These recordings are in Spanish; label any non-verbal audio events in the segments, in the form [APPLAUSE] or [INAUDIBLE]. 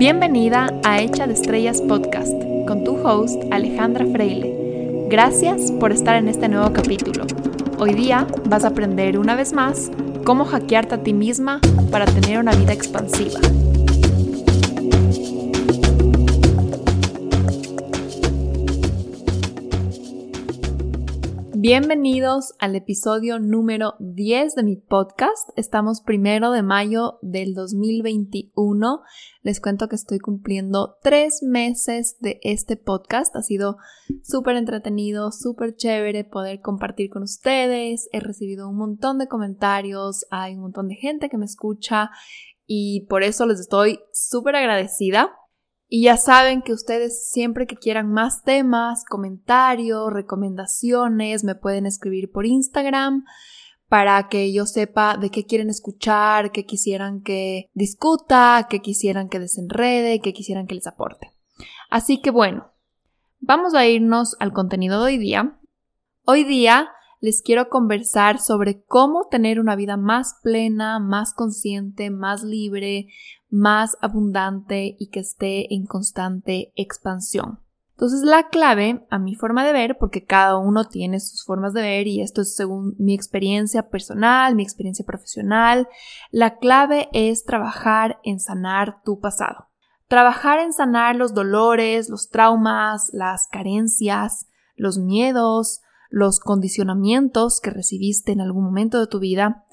Bienvenida a Hecha de Estrellas Podcast con tu host Alejandra Freile. Gracias por estar en este nuevo capítulo. Hoy día vas a aprender una vez más cómo hackearte a ti misma para tener una vida expansiva. Bienvenidos al episodio número 10 de mi podcast. Estamos primero de mayo del 2021. Les cuento que estoy cumpliendo tres meses de este podcast. Ha sido súper entretenido, súper chévere poder compartir con ustedes. He recibido un montón de comentarios, hay un montón de gente que me escucha y por eso les estoy súper agradecida. Y ya saben que ustedes siempre que quieran más temas, comentarios, recomendaciones, me pueden escribir por Instagram para que yo sepa de qué quieren escuchar, qué quisieran que discuta, qué quisieran que desenrede, qué quisieran que les aporte. Así que bueno, vamos a irnos al contenido de hoy día. Hoy día les quiero conversar sobre cómo tener una vida más plena, más consciente, más libre, más abundante y que esté en constante expansión. Entonces la clave, a mi forma de ver, porque cada uno tiene sus formas de ver y esto es según mi experiencia personal, mi experiencia profesional, la clave es trabajar en sanar tu pasado. Trabajar en sanar los dolores, los traumas, las carencias, los miedos, los condicionamientos que recibiste en algún momento de tu vida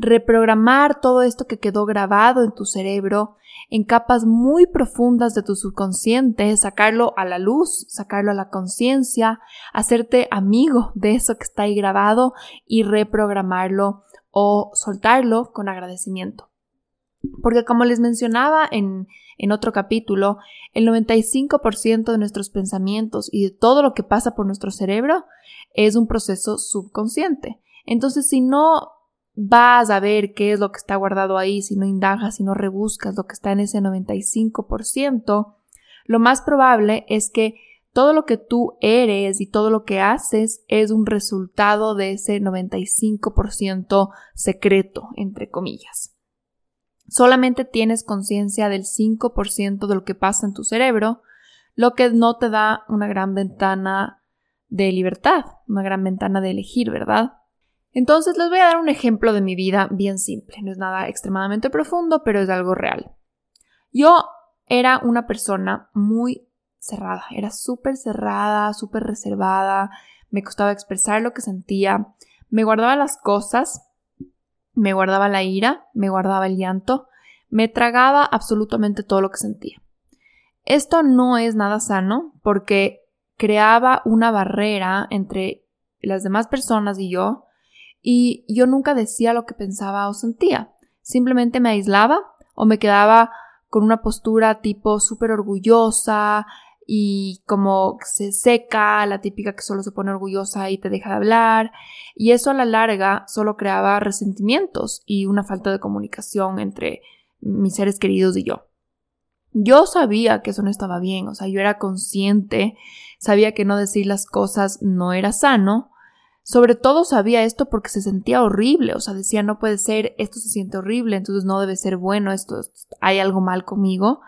reprogramar todo esto que quedó grabado en tu cerebro en capas muy profundas de tu subconsciente, sacarlo a la luz, sacarlo a la conciencia, hacerte amigo de eso que está ahí grabado y reprogramarlo o soltarlo con agradecimiento. Porque como les mencionaba en, en otro capítulo, el 95% de nuestros pensamientos y de todo lo que pasa por nuestro cerebro es un proceso subconsciente. Entonces, si no vas a ver qué es lo que está guardado ahí, si no indagas, si no rebuscas lo que está en ese 95%, lo más probable es que todo lo que tú eres y todo lo que haces es un resultado de ese 95% secreto, entre comillas. Solamente tienes conciencia del 5% de lo que pasa en tu cerebro, lo que no te da una gran ventana de libertad, una gran ventana de elegir, ¿verdad? Entonces les voy a dar un ejemplo de mi vida bien simple. No es nada extremadamente profundo, pero es algo real. Yo era una persona muy cerrada, era súper cerrada, súper reservada, me costaba expresar lo que sentía, me guardaba las cosas, me guardaba la ira, me guardaba el llanto, me tragaba absolutamente todo lo que sentía. Esto no es nada sano porque creaba una barrera entre las demás personas y yo, y yo nunca decía lo que pensaba o sentía. Simplemente me aislaba o me quedaba con una postura tipo súper orgullosa y como se seca, la típica que solo se pone orgullosa y te deja de hablar. Y eso a la larga solo creaba resentimientos y una falta de comunicación entre mis seres queridos y yo. Yo sabía que eso no estaba bien, o sea, yo era consciente, sabía que no decir las cosas no era sano, sobre todo sabía esto porque se sentía horrible, o sea, decía, no puede ser, esto se siente horrible, entonces no debe ser bueno, esto, hay algo mal conmigo.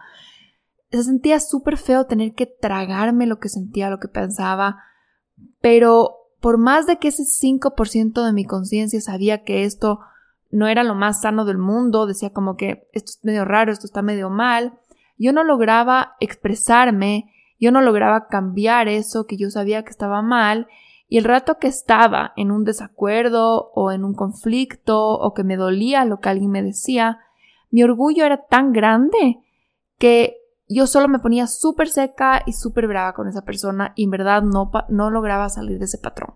Se sentía súper feo tener que tragarme lo que sentía, lo que pensaba, pero por más de que ese 5% de mi conciencia sabía que esto no era lo más sano del mundo, decía como que esto es medio raro, esto está medio mal, yo no lograba expresarme, yo no lograba cambiar eso que yo sabía que estaba mal y el rato que estaba en un desacuerdo o en un conflicto o que me dolía lo que alguien me decía, mi orgullo era tan grande que yo solo me ponía súper seca y súper brava con esa persona y en verdad no, no lograba salir de ese patrón.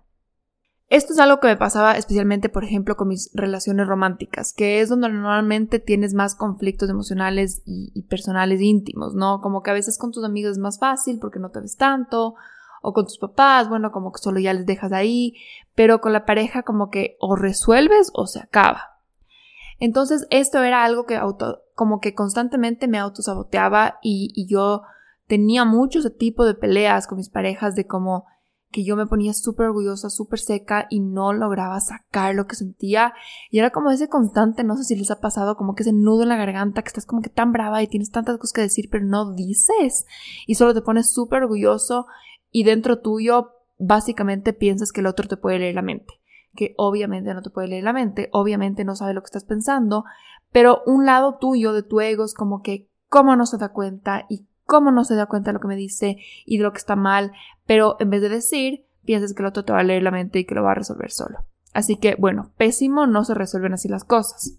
Esto es algo que me pasaba especialmente, por ejemplo, con mis relaciones románticas, que es donde normalmente tienes más conflictos emocionales y, y personales íntimos, ¿no? Como que a veces con tus amigos es más fácil porque no te ves tanto, o con tus papás, bueno, como que solo ya les dejas ahí, pero con la pareja como que o resuelves o se acaba. Entonces esto era algo que auto, como que constantemente me autosaboteaba y, yo tenía mucho ese tipo de peleas con mis parejas de como que yo me ponía súper orgullosa, súper seca y no lograba sacar lo que sentía. Y era como ese constante, no sé si les ha pasado, como que ese nudo en la garganta, que estás como que tan brava y tienes tantas cosas que decir, pero no dices. Y solo te pones súper orgulloso y dentro tuyo básicamente piensas que el otro te puede leer la mente. Que obviamente no te puede leer la mente, obviamente no sabe lo que estás pensando, pero un lado tuyo de tu ego es como que, ¿cómo no se da cuenta? ¿Y cómo no se da cuenta de lo que me dice y de lo que está mal, pero en vez de decir, piensas que el otro te va a leer la mente y que lo va a resolver solo. Así que, bueno, pésimo, no se resuelven así las cosas.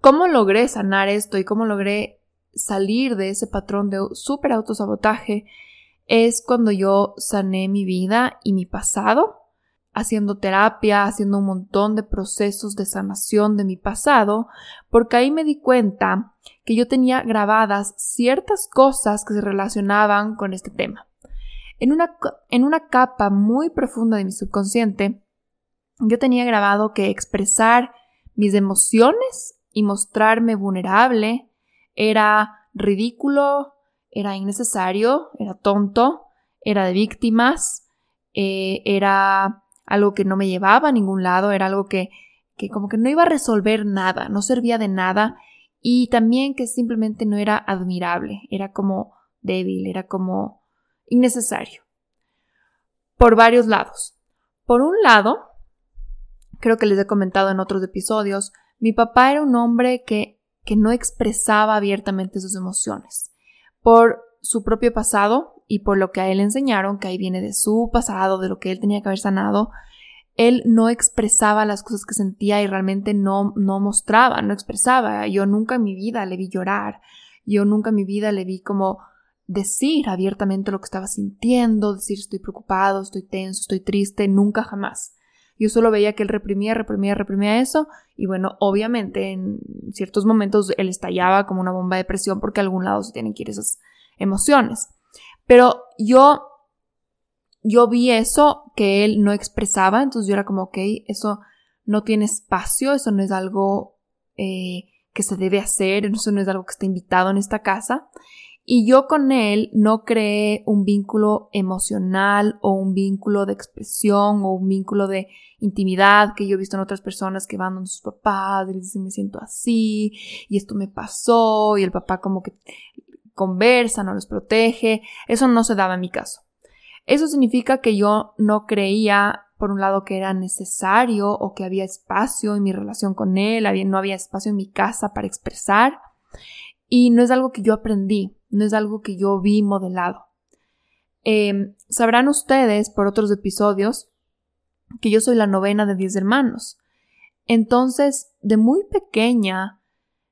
¿Cómo logré sanar esto y cómo logré salir de ese patrón de súper autosabotaje? Es cuando yo sané mi vida y mi pasado, haciendo terapia, haciendo un montón de procesos de sanación de mi pasado, porque ahí me di cuenta que yo tenía grabadas ciertas cosas que se relacionaban con este tema. En una, en una capa muy profunda de mi subconsciente, yo tenía grabado que expresar mis emociones y mostrarme vulnerable era ridículo, era innecesario, era tonto, era de víctimas, eh, era algo que no me llevaba a ningún lado, era algo que, que como que no iba a resolver nada, no servía de nada y también que simplemente no era admirable, era como débil, era como innecesario. Por varios lados. Por un lado, creo que les he comentado en otros episodios, mi papá era un hombre que, que no expresaba abiertamente sus emociones. Por su propio pasado y por lo que a él enseñaron, que ahí viene de su pasado, de lo que él tenía que haber sanado, él no expresaba las cosas que sentía y realmente no, no mostraba, no expresaba. Yo nunca en mi vida le vi llorar, yo nunca en mi vida le vi como decir abiertamente lo que estaba sintiendo, decir estoy preocupado, estoy tenso, estoy triste, nunca jamás. Yo solo veía que él reprimía, reprimía, reprimía eso y bueno, obviamente en ciertos momentos él estallaba como una bomba de presión porque a algún lado se tienen que ir esas emociones. Pero yo yo vi eso que él no expresaba, entonces yo era como, ok, eso no tiene espacio, eso no es algo eh, que se debe hacer, eso no es algo que está invitado en esta casa. Y yo con él no creé un vínculo emocional o un vínculo de expresión o un vínculo de intimidad que yo he visto en otras personas que van donde sus papás y les dicen me siento así y esto me pasó y el papá como que conversa, no los protege. Eso no se daba en mi caso. Eso significa que yo no creía, por un lado, que era necesario o que había espacio en mi relación con él, no había espacio en mi casa para expresar. Y no es algo que yo aprendí, no es algo que yo vi modelado. Em, sabrán ustedes por otros episodios que yo soy la novena de diez hermanos. Entonces, de muy pequeña,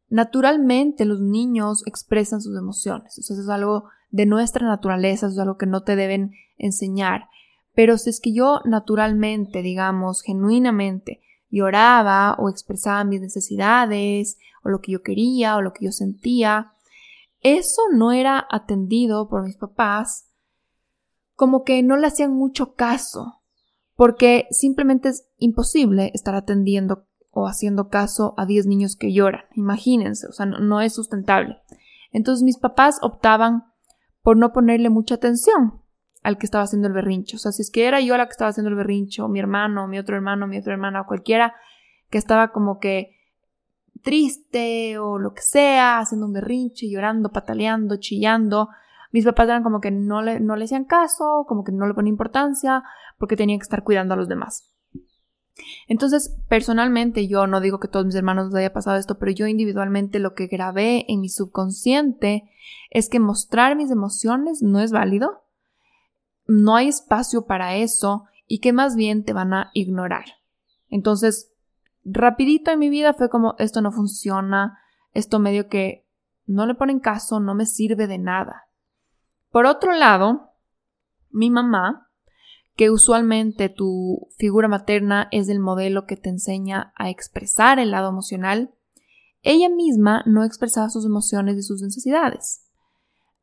naturalmente los niños expresan sus emociones. Eso es algo de nuestra naturaleza, eso es algo que no te deben enseñar. Pero si es que yo naturalmente, digamos, genuinamente, lloraba o expresaba mis necesidades o lo que yo quería o lo que yo sentía, eso no era atendido por mis papás, como que no le hacían mucho caso, porque simplemente es imposible estar atendiendo o haciendo caso a 10 niños que lloran, imagínense, o sea, no, es sustentable. Entonces mis papás optaban por no ponerle mucha atención al que estaba haciendo el berrincho. O sea, si es que era yo la que estaba haciendo el berrincho, mi hermano, mi otro hermano, mi otra hermana, o cualquiera que estaba como que triste o lo que sea, haciendo un berrinche, llorando, pataleando, chillando, mis papás eran como que no le, no le hacían caso, como que no le ponían importancia, porque tenían que estar cuidando a los demás. Entonces, personalmente, yo no digo que todos mis hermanos les haya pasado esto, pero yo individualmente lo que grabé en mi subconsciente es que mostrar mis emociones no es válido, no hay espacio para eso y que más bien te van a ignorar. Entonces, rapidito en mi vida fue como esto no funciona, esto medio que no le ponen caso, no me sirve de nada. Por otro lado, mi mamá, que usualmente tu figura materna es el modelo que te enseña a expresar el lado emocional, ella misma no expresaba sus emociones y sus necesidades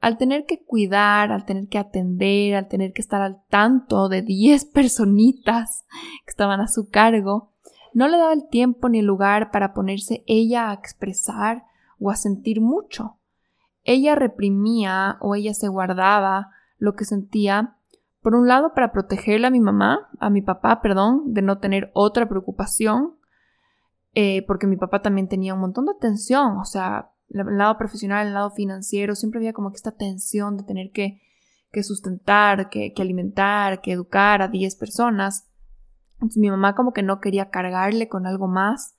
al tener que cuidar, al tener que atender, al tener que estar al tanto de 10 [LAUGHS] personitas que estaban a su cargo, no le daba el tiempo ni el lugar para ponerse ella a expresar o a sentir mucho. Ella reprimía o ella se guardaba lo que sentía Por un lado, para protegerle a mi mamá, a mi papá, perdón, de no tener otra preocupación, eh, porque mi papá también tenía un montón de tensión, o sea, el lado profesional, el lado financiero, siempre había como que esta tensión de tener que, sustentar, que, que, alimentar, que educar a 10 personas. Entonces mi mamá como que no quería cargarle con algo más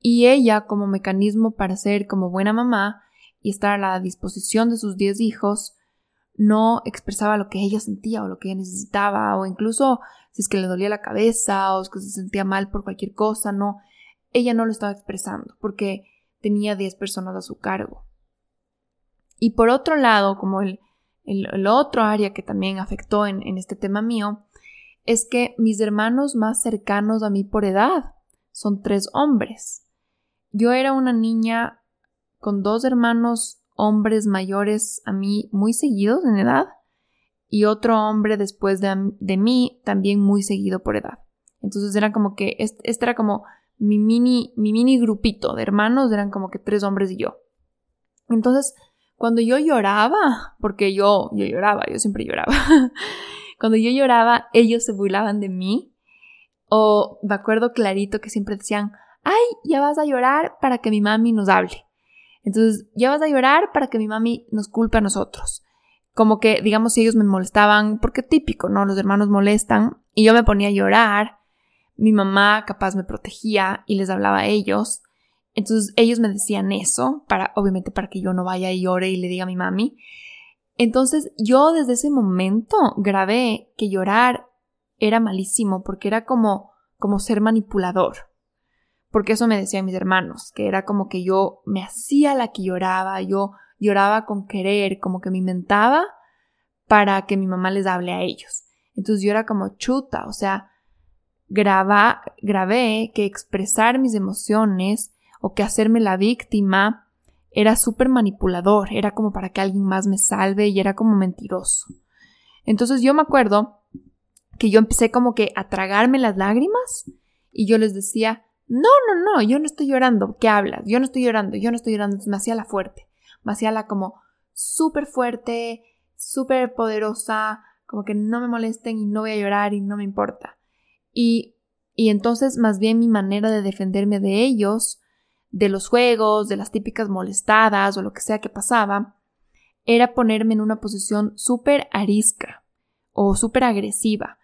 y ella como mecanismo para ser como buena mamá y estar a la disposición de sus 10 hijos, no expresaba lo que ella sentía o lo que ella necesitaba o incluso si es que le dolía la cabeza o es que se sentía mal por cualquier cosa, no, ella no lo estaba expresando porque tenía 10 personas a su cargo. Y por otro lado, como el, el, otro área que también afectó en, en este tema mío, es que mis hermanos más cercanos a mí por edad son tres hombres. Yo era una niña con dos hermanos hombres mayores a mí muy seguidos en edad y otro hombre después de, de mí también muy seguido por edad. Entonces era como que este, era como mi mini, mi mini grupito de hermanos, eran como que tres hombres y yo. Entonces, cuando yo lloraba, porque yo, yo lloraba, yo siempre lloraba, [LAUGHS] cuando yo lloraba, ellos se burlaban de mí. O me acuerdo clarito que siempre decían, ay, ya vas a llorar para que mi mami nos hable. Entonces, ya vas a llorar para que mi mami nos culpe a nosotros. Como que, digamos, si ellos me molestaban, porque típico, ¿no? Los hermanos molestan, y yo me ponía a llorar, mi mamá capaz me protegía y les hablaba a ellos. Entonces ellos me decían eso, para, obviamente para que yo no vaya y llore y le diga a mi mami. Entonces yo desde ese momento grabé que llorar era malísimo porque era como, como ser manipulador porque eso me decían mis hermanos, que era como que yo me hacía la que lloraba, yo lloraba con querer, como que me inventaba para que mi mamá les hable a ellos. Entonces yo era como chuta, o sea, graba, grabé que expresar mis emociones o que hacerme la víctima era súper manipulador, era como para que alguien más me salve y era como mentiroso. Entonces yo me acuerdo que yo empecé como que a tragarme las lágrimas y yo les decía, no, no, no, yo no estoy llorando. ¿Qué hablas? Yo no estoy llorando, yo no estoy llorando. Me hacía la fuerte. Me hacía la como súper fuerte, súper poderosa, como que no me molesten y no voy a llorar y no me importa. Y, y entonces más bien mi manera de defenderme de ellos, de los juegos, de las típicas molestadas o lo que sea que pasaba, era ponerme en una posición súper arisca o súper agresiva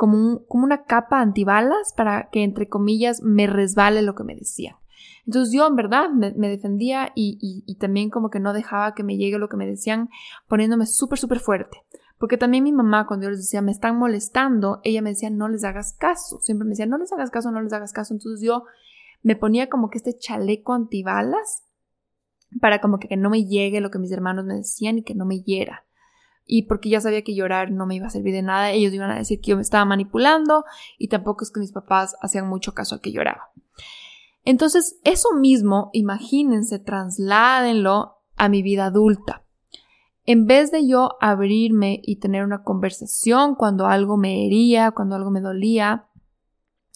como, una capa antibalas para que, entre comillas, me resbale lo que me decían. Entonces yo en verdad me, defendía y, también como que no dejaba que me llegue lo que me decían poniéndome súper, súper fuerte. Porque también mi mamá cuando yo les decía me están molestando, ella me decía no les hagas caso. Siempre me decía no les hagas caso, no les hagas caso. Entonces yo me ponía como que este chaleco antibalas para como que no me llegue lo que mis hermanos me decían y que no me hiera y porque ya sabía que llorar no me iba a servir de nada, ellos iban a decir que yo me estaba manipulando y tampoco es que mis papás hacían mucho caso a que lloraba. Entonces, eso mismo, imagínense, trasládenlo a mi vida adulta. En vez de yo abrirme y tener una conversación cuando algo me hería, cuando algo me dolía,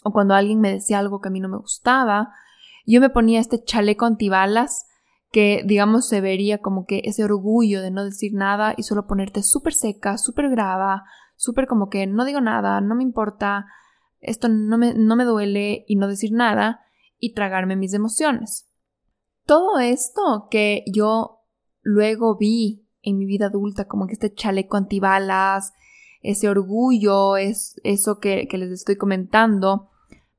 o cuando alguien me decía algo que a mí no me gustaba, yo me ponía este chaleco antibalas que digamos se vería como que ese orgullo de no decir nada y solo ponerte súper seca, súper grava, súper como que no digo nada, no me importa, esto no me, no me duele y no decir nada y tragarme mis emociones. Todo esto que yo luego vi en mi vida adulta, como que este chaleco antibalas, ese orgullo, es eso que, que les estoy comentando,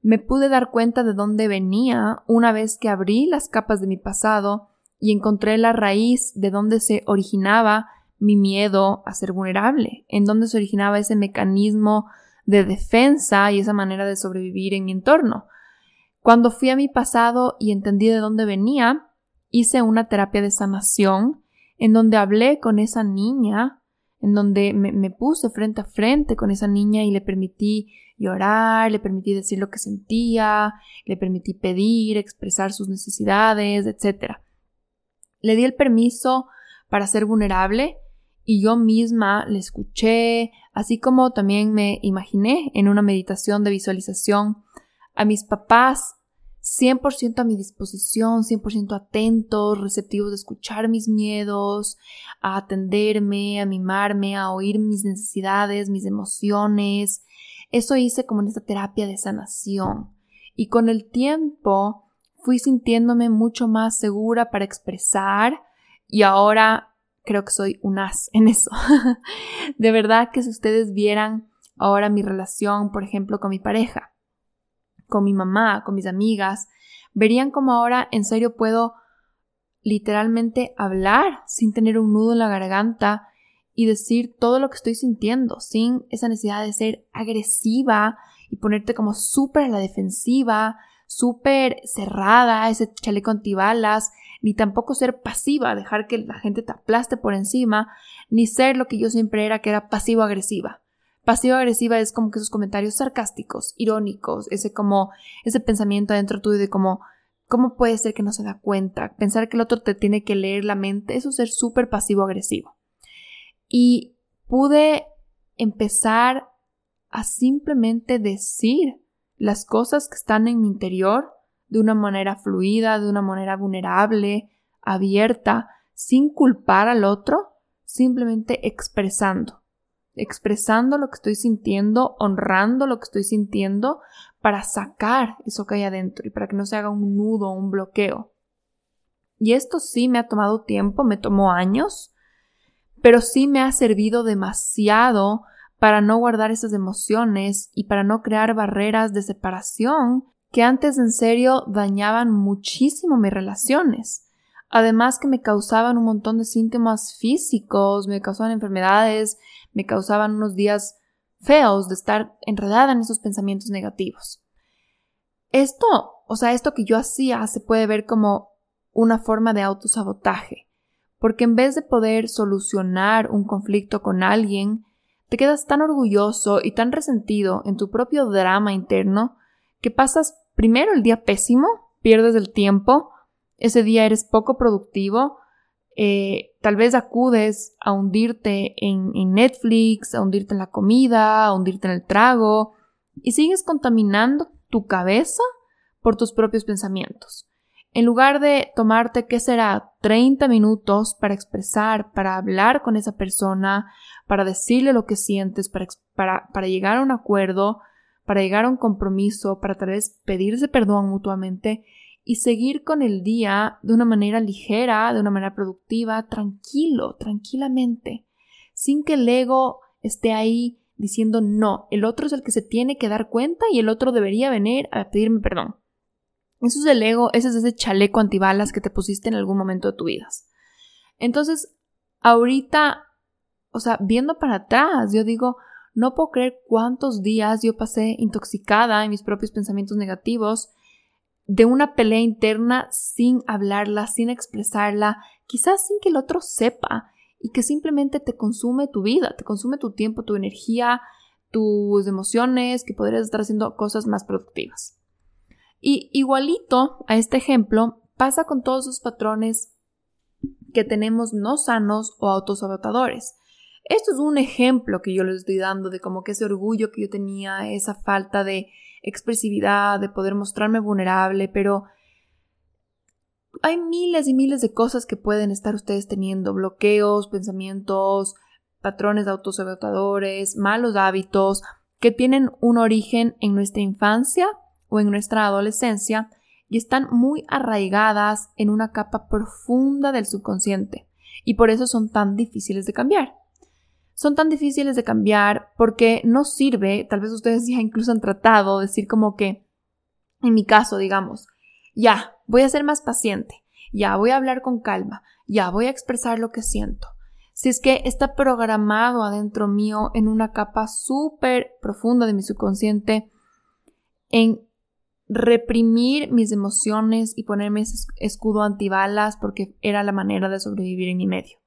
me pude dar cuenta de dónde venía una vez que abrí las capas de mi pasado y encontré la raíz de donde se originaba mi miedo a ser vulnerable, en donde se originaba ese mecanismo de defensa y esa manera de sobrevivir en mi entorno. Cuando fui a mi pasado y entendí de dónde venía, hice una terapia de sanación en donde hablé con esa niña, en donde me, me, puse frente a frente con esa niña y le permití llorar, le permití decir lo que sentía, le permití pedir, expresar sus necesidades, etc. Le di el permiso para ser vulnerable y yo misma le escuché, así como también me imaginé en una meditación de visualización a mis papás 100% a mi disposición, 100% atentos, receptivos de escuchar mis miedos, a atenderme, a mimarme, a oír mis necesidades, mis emociones. Eso hice como en esta terapia de sanación. Y con el tiempo fui sintiéndome mucho más segura para expresar y ahora creo que soy un as [LAUGHS] en eso. de verdad que si ustedes vieran ahora mi relación, por ejemplo, con mi pareja, con mi mamá, con mis amigas, verían como ahora en serio puedo literalmente hablar sin tener un nudo en la garganta y decir todo lo que estoy sintiendo, sin esa necesidad de ser agresiva y ponerte como súper a la defensiva, súper cerrada, ese chaleco antibalas, ni tampoco ser pasiva, dejar que la gente te aplaste por encima, ni ser lo que yo siempre era, que era pasivo-agresiva. Pasivo-agresiva es como que esos comentarios sarcásticos, irónicos, ese como, ese pensamiento adentro tuyo de como, ¿cómo puede ser que no se da cuenta? Pensar que el otro te tiene que leer la mente, eso es ser súper pasivo-agresivo. Y pude empezar a simplemente decir las cosas que están en mi interior de una manera fluida, de una manera vulnerable, abierta, sin culpar al otro, simplemente expresando expresando lo que estoy sintiendo, honrando lo que estoy sintiendo para sacar eso que hay adentro y para que no se haga un nudo, un bloqueo. Y esto sí me ha tomado tiempo, me tomó años, pero sí me ha servido demasiado para no guardar esas emociones y para no crear barreras de separación que antes en serio dañaban muchísimo mis relaciones. Además que me causaban un montón de síntomas físicos, me causaban enfermedades, me causaban unos días feos de estar enredada en esos pensamientos negativos. Esto, o sea, esto que yo hacía se puede ver como una forma de autosabotaje, porque en vez de poder solucionar un conflicto con alguien, te quedas tan orgulloso y tan resentido en tu propio drama interno que pasas primero el día pésimo, pierdes el tiempo, ese día eres poco productivo, eh, tal vez acudes a hundirte en, en, Netflix, a hundirte en la comida, a hundirte en el trago, y sigues contaminando tu cabeza por tus propios pensamientos. En lugar de tomarte, ¿qué será? 30 minutos para expresar, para hablar con esa persona, para decirle lo que sientes, para, para, llegar a un acuerdo, para llegar a un compromiso, para tal vez pedirse perdón mutuamente, y seguir con el día de una manera ligera, de una manera productiva, tranquilo, tranquilamente, sin que el ego esté ahí diciendo no, el otro es el que se tiene que dar cuenta y el otro debería venir a pedirme perdón. Eso es el ego, ese es ese chaleco antibalas que te pusiste en algún momento de tu vida. Entonces, ahorita, o sea, viendo para atrás, yo digo, no puedo creer cuántos días yo pasé intoxicada en mis propios pensamientos negativos de una pelea interna sin hablarla, sin expresarla, quizás sin que el otro sepa y que simplemente te consume tu vida, te consume tu tiempo, tu energía, tus emociones, que podrías estar haciendo cosas más productivas. Y igualito a este ejemplo pasa con todos esos patrones que tenemos no sanos o autosabotadores. Esto es un ejemplo que yo les estoy dando de como que ese orgullo que yo tenía, esa falta de expresividad, de poder mostrarme vulnerable, pero hay miles y miles de cosas que pueden estar ustedes teniendo, bloqueos, pensamientos, patrones autosabotadores, malos hábitos, que tienen un origen en nuestra infancia o en nuestra adolescencia y están muy arraigadas en una capa profunda del subconsciente y por eso son tan difíciles de cambiar son tan difíciles de cambiar porque no sirve, tal vez ustedes [LAUGHS] ya incluso han tratado de decir como que, en mi caso, digamos, ya, voy a ser más paciente, ya, voy a hablar con calma, ya, voy a expresar lo que siento. Si es que está programado adentro mío en una capa súper profunda de mi subconsciente, en reprimir mis emociones y ponerme ese escudo antibalas porque era la manera de sobrevivir en mi medio.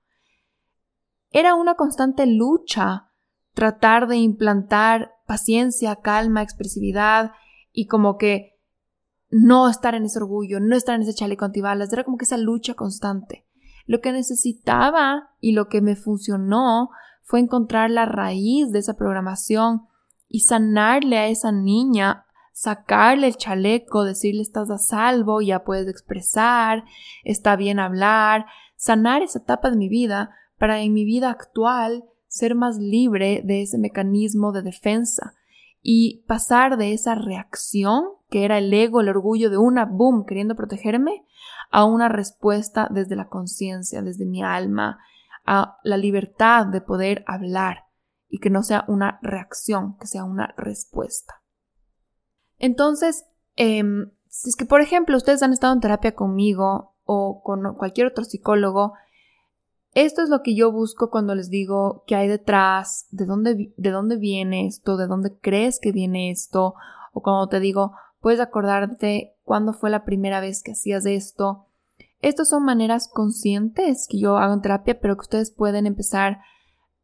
Era una constante lucha tratar de implantar paciencia, calma, expresividad y como que no estar en ese orgullo, no estar en ese chaleco antibalas, era como que esa lucha constante. Lo que necesitaba y lo que me funcionó fue encontrar la raíz de esa programación y sanarle a esa niña, sacarle el chaleco, decirle estás a salvo, ya puedes expresar, está bien hablar, sanar esa etapa de mi vida para en mi vida actual ser más libre de ese mecanismo de defensa y pasar de esa reacción que era el ego, el orgullo de una boom queriendo protegerme a una respuesta desde la conciencia, desde mi alma, a la libertad de poder hablar y que no sea una reacción, que sea una respuesta. Entonces, em, si es que, por ejemplo, ustedes han estado en terapia conmigo o con cualquier otro psicólogo, esto es lo que yo busco cuando les digo qué hay detrás, de dónde, de dónde viene esto, de dónde crees que viene esto, o cuando te digo, puedes acordarte cuándo fue la primera vez que hacías esto. Estas son maneras conscientes que yo hago en terapia, pero que ustedes pueden empezar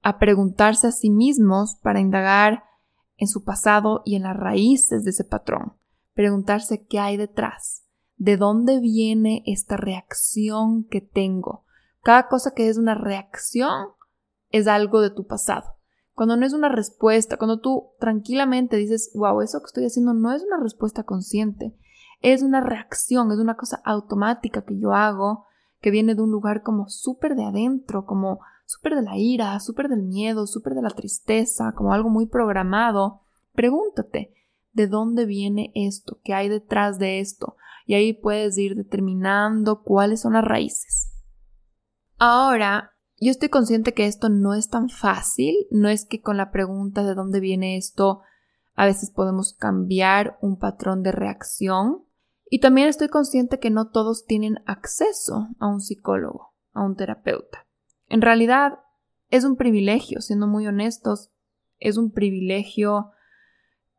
a preguntarse a sí mismos para indagar en su pasado y en las raíces de ese patrón. Preguntarse qué hay detrás, de dónde viene esta reacción que tengo cada cosa que es una reacción es algo de tu pasado. Cuando no es una respuesta, cuando tú tranquilamente dices, wow, eso que estoy haciendo no es una respuesta consciente, es una reacción, es una cosa automática que yo hago, que viene de un lugar como súper de adentro, como súper de la ira, súper del miedo, súper de la tristeza, como algo muy programado, pregúntate, ¿de dónde viene esto? ¿Qué hay detrás de esto? Y ahí puedes ir determinando cuáles son las raíces. Ahora, yo estoy consciente que esto no es tan fácil, no es que con la pregunta de dónde viene esto a veces podemos cambiar un patrón de reacción. Y también estoy consciente que no todos tienen acceso a un psicólogo, a un terapeuta. En realidad, es un privilegio, siendo muy honestos, es un privilegio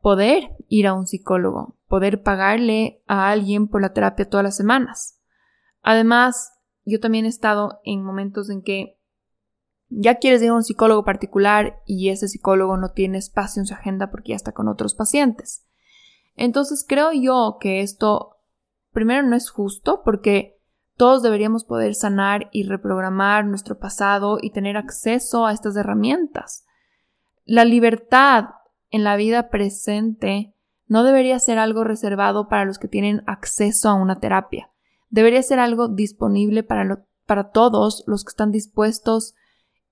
poder ir a un psicólogo, poder pagarle a alguien por la terapia todas las semanas. Además, yo también he estado en momentos en que ya quieres ir a un psicólogo particular y ese psicólogo no tiene espacio en su agenda porque ya está con otros pacientes. Entonces creo yo que esto primero no es justo porque todos deberíamos poder sanar y reprogramar nuestro pasado y tener acceso a estas herramientas. La libertad en la vida presente no debería ser algo reservado para los que tienen acceso a una terapia debería ser algo disponible para, para todos los que están dispuestos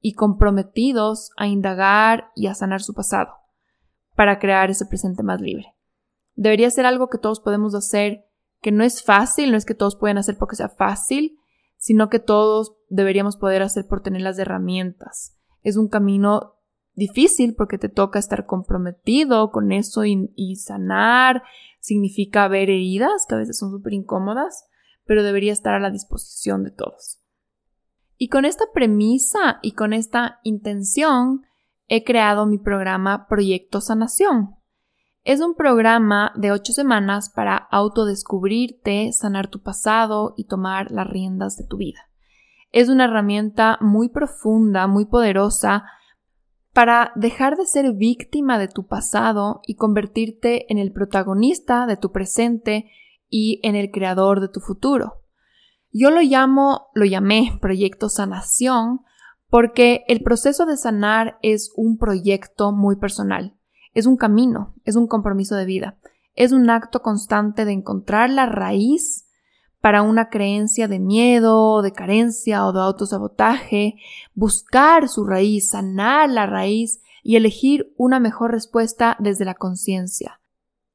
y comprometidos a indagar y a sanar su pasado, para crear ese presente más libre. Debería ser algo que todos podemos hacer, que no es fácil, no es que todos pueden hacer porque sea fácil, sino que todos deberíamos poder hacer por tener las herramientas. Es un camino difícil porque te toca estar comprometido con eso y, y sanar. Significa ver heridas que a veces son súper incómodas, pero debería estar a la disposición de todos. Y con esta premisa y con esta intención he creado mi programa Proyecto Sanación. Es un programa de ocho semanas para autodescubrirte, sanar tu pasado y tomar las riendas de tu vida. Es una herramienta muy profunda, muy poderosa para dejar de ser víctima de tu pasado y convertirte en el protagonista de tu presente y en el creador de tu futuro. Yo lo llamo, lo llamé proyecto sanación porque el proceso de sanar es un proyecto muy personal, es un camino, es un compromiso de vida, es un acto constante de encontrar la raíz para una creencia de miedo, de carencia o de autosabotaje, buscar su raíz, sanar la raíz y elegir una mejor respuesta desde la conciencia.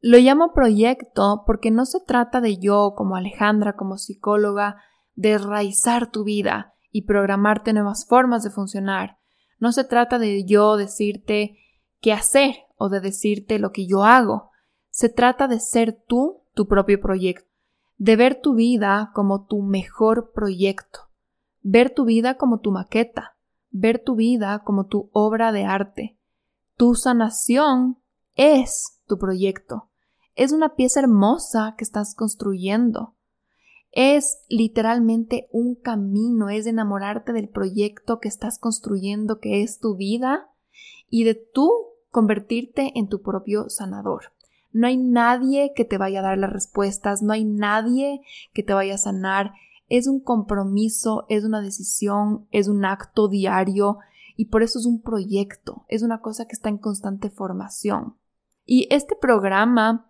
Lo llamo proyecto porque no se trata de yo, como Alejandra, como psicóloga, desraizar tu vida y programarte nuevas formas de funcionar. No se trata de yo decirte qué hacer o de decirte lo que yo hago. Se trata de ser tú tu propio proyecto, de ver tu vida como tu mejor proyecto, ver tu vida como tu maqueta, ver tu vida como tu obra de arte. Tu sanación es tu proyecto. Es una pieza hermosa que estás construyendo. Es literalmente un camino, es enamorarte del proyecto que estás construyendo, que es tu vida, y de tú convertirte en tu propio sanador. No hay nadie que te vaya a dar las respuestas, no hay nadie que te vaya a sanar. Es un compromiso, es una decisión, es un acto diario y por eso es un proyecto, es una cosa que está en constante formación. Y este programa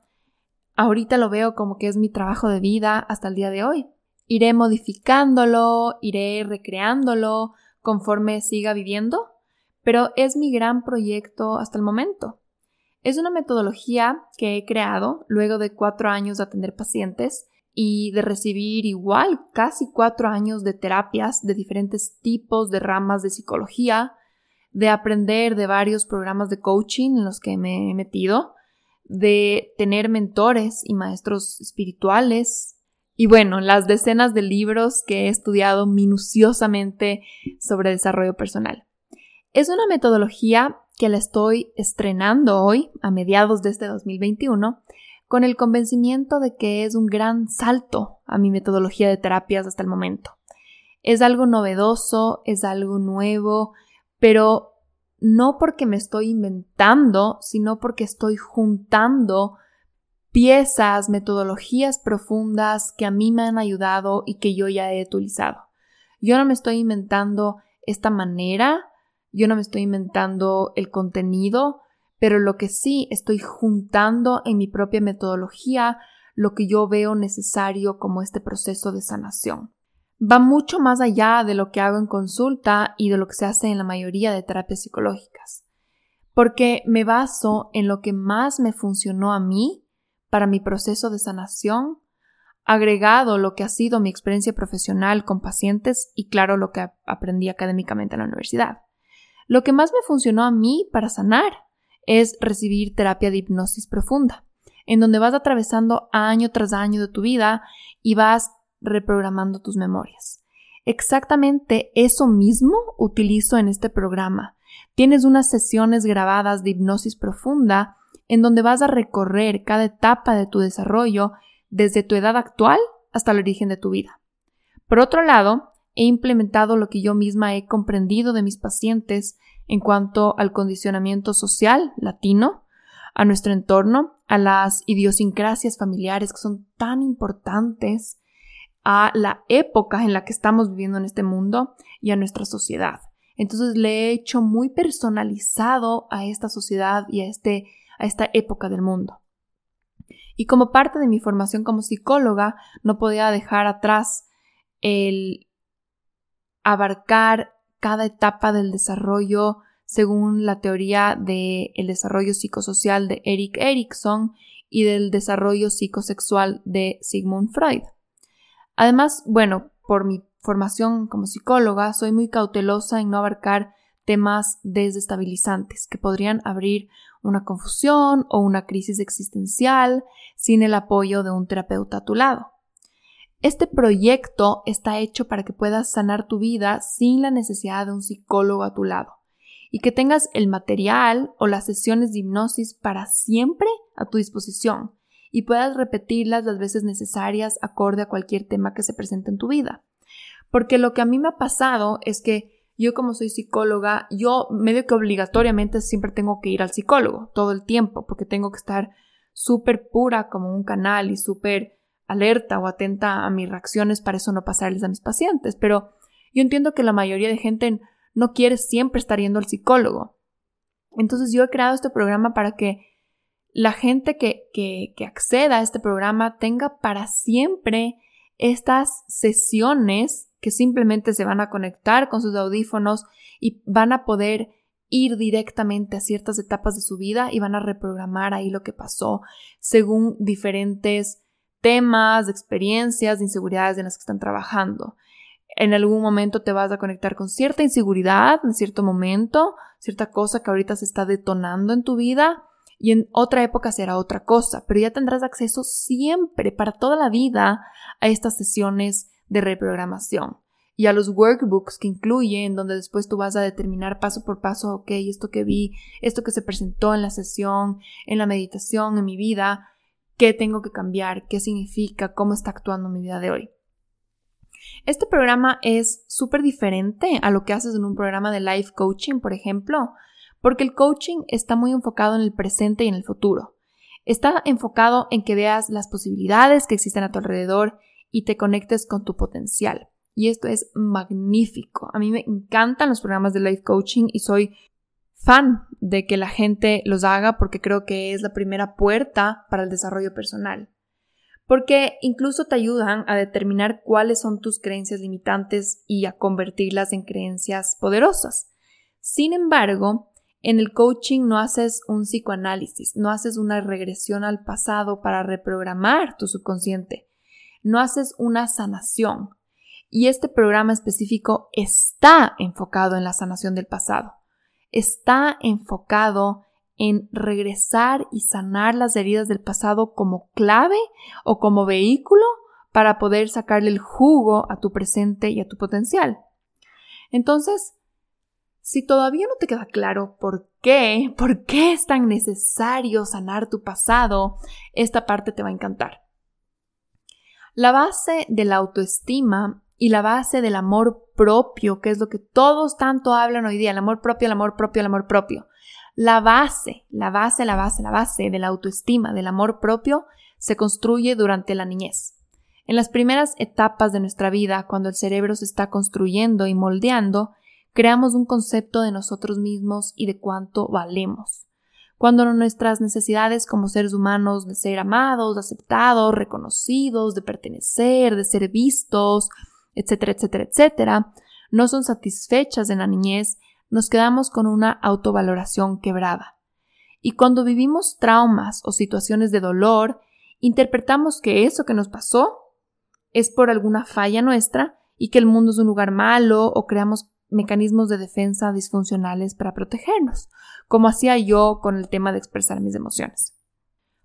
ahorita lo veo como que es mi trabajo de vida hasta el día de hoy. Iré modificándolo, iré recreándolo conforme siga viviendo, pero es mi gran proyecto hasta el momento. Es una metodología que he creado luego de cuatro años de atender pacientes y de recibir igual casi cuatro años de terapias de diferentes tipos de ramas de psicología, de aprender de varios programas de coaching en los que me he metido, de tener mentores y maestros espirituales y bueno, las decenas de libros que he estudiado minuciosamente sobre desarrollo personal. Es una metodología que la estoy estrenando hoy, a mediados de este 2021, con el convencimiento de que es un gran salto a mi metodología de terapias hasta el momento. Es algo novedoso, es algo nuevo, pero no porque me estoy inventando, sino porque estoy juntando piezas, metodologías profundas que a mí me han ayudado y que yo ya he utilizado. Yo no me estoy inventando esta manera yo no me estoy inventando el contenido, pero lo que sí estoy juntando en mi propia metodología lo que yo veo necesario como este proceso de sanación. Va mucho más allá de lo que hago en consulta y de lo que se hace en la mayoría de terapias psicológicas, porque me baso en lo que más me funcionó a mí para mi proceso de sanación, agregado lo que ha sido mi experiencia profesional con pacientes y claro lo que aprendí académicamente en la universidad. Lo que más me funcionó a mí para sanar es recibir terapia de hipnosis profunda, en donde vas atravesando año tras año de tu vida y vas reprogramando tus memorias. Exactamente eso mismo utilizo en este programa. Tienes unas sesiones grabadas de hipnosis profunda en donde vas a recorrer cada etapa de tu desarrollo desde tu edad actual hasta el origen de tu vida. Por otro lado, he implementado lo que yo misma he comprendido de mis pacientes en cuanto al condicionamiento social latino, a nuestro entorno, a las idiosincrasias familiares que son tan importantes, a la época en la que estamos viviendo en este mundo y a nuestra sociedad. Entonces le he hecho muy personalizado a esta sociedad y a, este, a esta época del mundo. Y como parte de mi formación como psicóloga, no podía dejar atrás el abarcar cada etapa del desarrollo según la teoría del desarrollo psicosocial de Eric Erikson y del desarrollo psicosexual de Sigmund Freud. Además, bueno, por mi formación como psicóloga, soy muy cautelosa en no abarcar temas desestabilizantes que podrían abrir una confusión o una crisis existencial sin el apoyo de un terapeuta a tu lado. Este proyecto está hecho para que puedas sanar tu vida sin la necesidad de un psicólogo a tu lado y que tengas el material o las sesiones de hipnosis para siempre a tu disposición y puedas repetirlas las veces necesarias acorde a cualquier tema que se presente en tu vida. Porque lo que a mí me ha pasado es que yo como soy psicóloga, yo medio que obligatoriamente siempre tengo que ir al psicólogo todo el tiempo porque tengo que estar súper pura como un canal y súper alerta o atenta a mis reacciones para eso no pasarles a mis pacientes, pero yo entiendo que la mayoría de gente no quiere siempre estar yendo al psicólogo. Entonces yo he creado este programa para que la gente que, que, que acceda a este programa tenga para siempre estas sesiones que simplemente se van a conectar con sus audífonos y van a poder ir directamente a ciertas etapas de su vida y van a reprogramar ahí lo que pasó según diferentes temas, experiencias, de inseguridades en las que están trabajando. En algún momento te vas a conectar con cierta inseguridad, en cierto momento, cierta cosa que ahorita se está detonando en tu vida y en otra época será otra cosa, pero ya tendrás acceso siempre, para toda la vida, a estas sesiones de reprogramación y a los workbooks que incluye, en donde después tú vas a determinar paso por paso, ok, esto que vi, esto que se presentó en la sesión, en la meditación, en mi vida, qué tengo que cambiar, qué significa, cómo está actuando mi vida de hoy. Este programa es súper diferente a lo que haces en un programa de life coaching, por ejemplo, porque el coaching está muy enfocado en el presente y en el futuro. Está enfocado en que veas las posibilidades que existen a tu alrededor y te conectes con tu potencial. Y esto es magnífico. A mí me encantan los programas de life coaching y soy fan de que la gente los haga porque creo que es la primera puerta para el desarrollo personal. Porque incluso te ayudan a determinar cuáles son tus creencias limitantes y a convertirlas en creencias poderosas. Sin embargo, en el coaching no haces un psicoanálisis, no haces una regresión al pasado para reprogramar tu subconsciente, no haces una sanación. Y este programa específico está enfocado en la sanación del pasado está enfocado en regresar y sanar las heridas del pasado como clave o como vehículo para poder sacarle el jugo a tu presente y a tu potencial. Entonces, si todavía no te queda claro por qué, por qué es tan necesario sanar tu pasado, esta parte te va a encantar. La base de la autoestima y la base del amor propio, que es lo que todos tanto hablan hoy día, el amor propio, el amor propio, el amor propio. La base, la base, la base, la base de la autoestima, del amor propio, se construye durante la niñez. En las primeras etapas de nuestra vida, cuando el cerebro se está construyendo y moldeando, creamos un concepto de nosotros mismos y de cuánto valemos. Cuando nuestras necesidades como seres humanos de ser amados, aceptados, reconocidos, de pertenecer, de ser vistos, etcétera, etcétera, etcétera, no son satisfechas en la niñez, nos quedamos con una autovaloración quebrada. Y cuando vivimos traumas o situaciones de dolor, interpretamos que eso que nos pasó es por alguna falla nuestra y que el mundo es un lugar malo o creamos mecanismos de defensa disfuncionales para protegernos, como hacía yo con el tema de expresar mis emociones.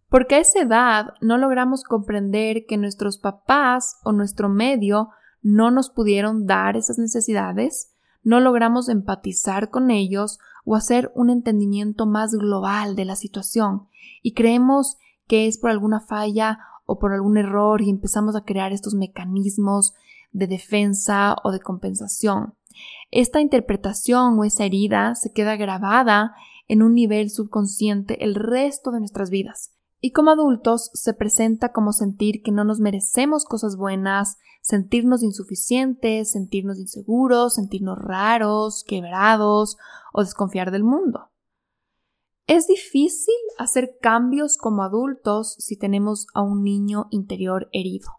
Porque a esa edad no logramos comprender que nuestros papás o nuestro medio no nos pudieron dar esas necesidades, no logramos empatizar con ellos o hacer un entendimiento más global de la situación y creemos que es por alguna falla o por algún error y empezamos a crear estos mecanismos de defensa o de compensación. Esta interpretación o esa herida se queda grabada en un nivel subconsciente el resto de nuestras vidas y como adultos se presenta como sentir que no nos merecemos cosas buenas, sentirnos insuficientes, sentirnos inseguros, sentirnos raros, quebrados o desconfiar del mundo. Es difícil hacer cambios como adultos si tenemos a un niño interior herido.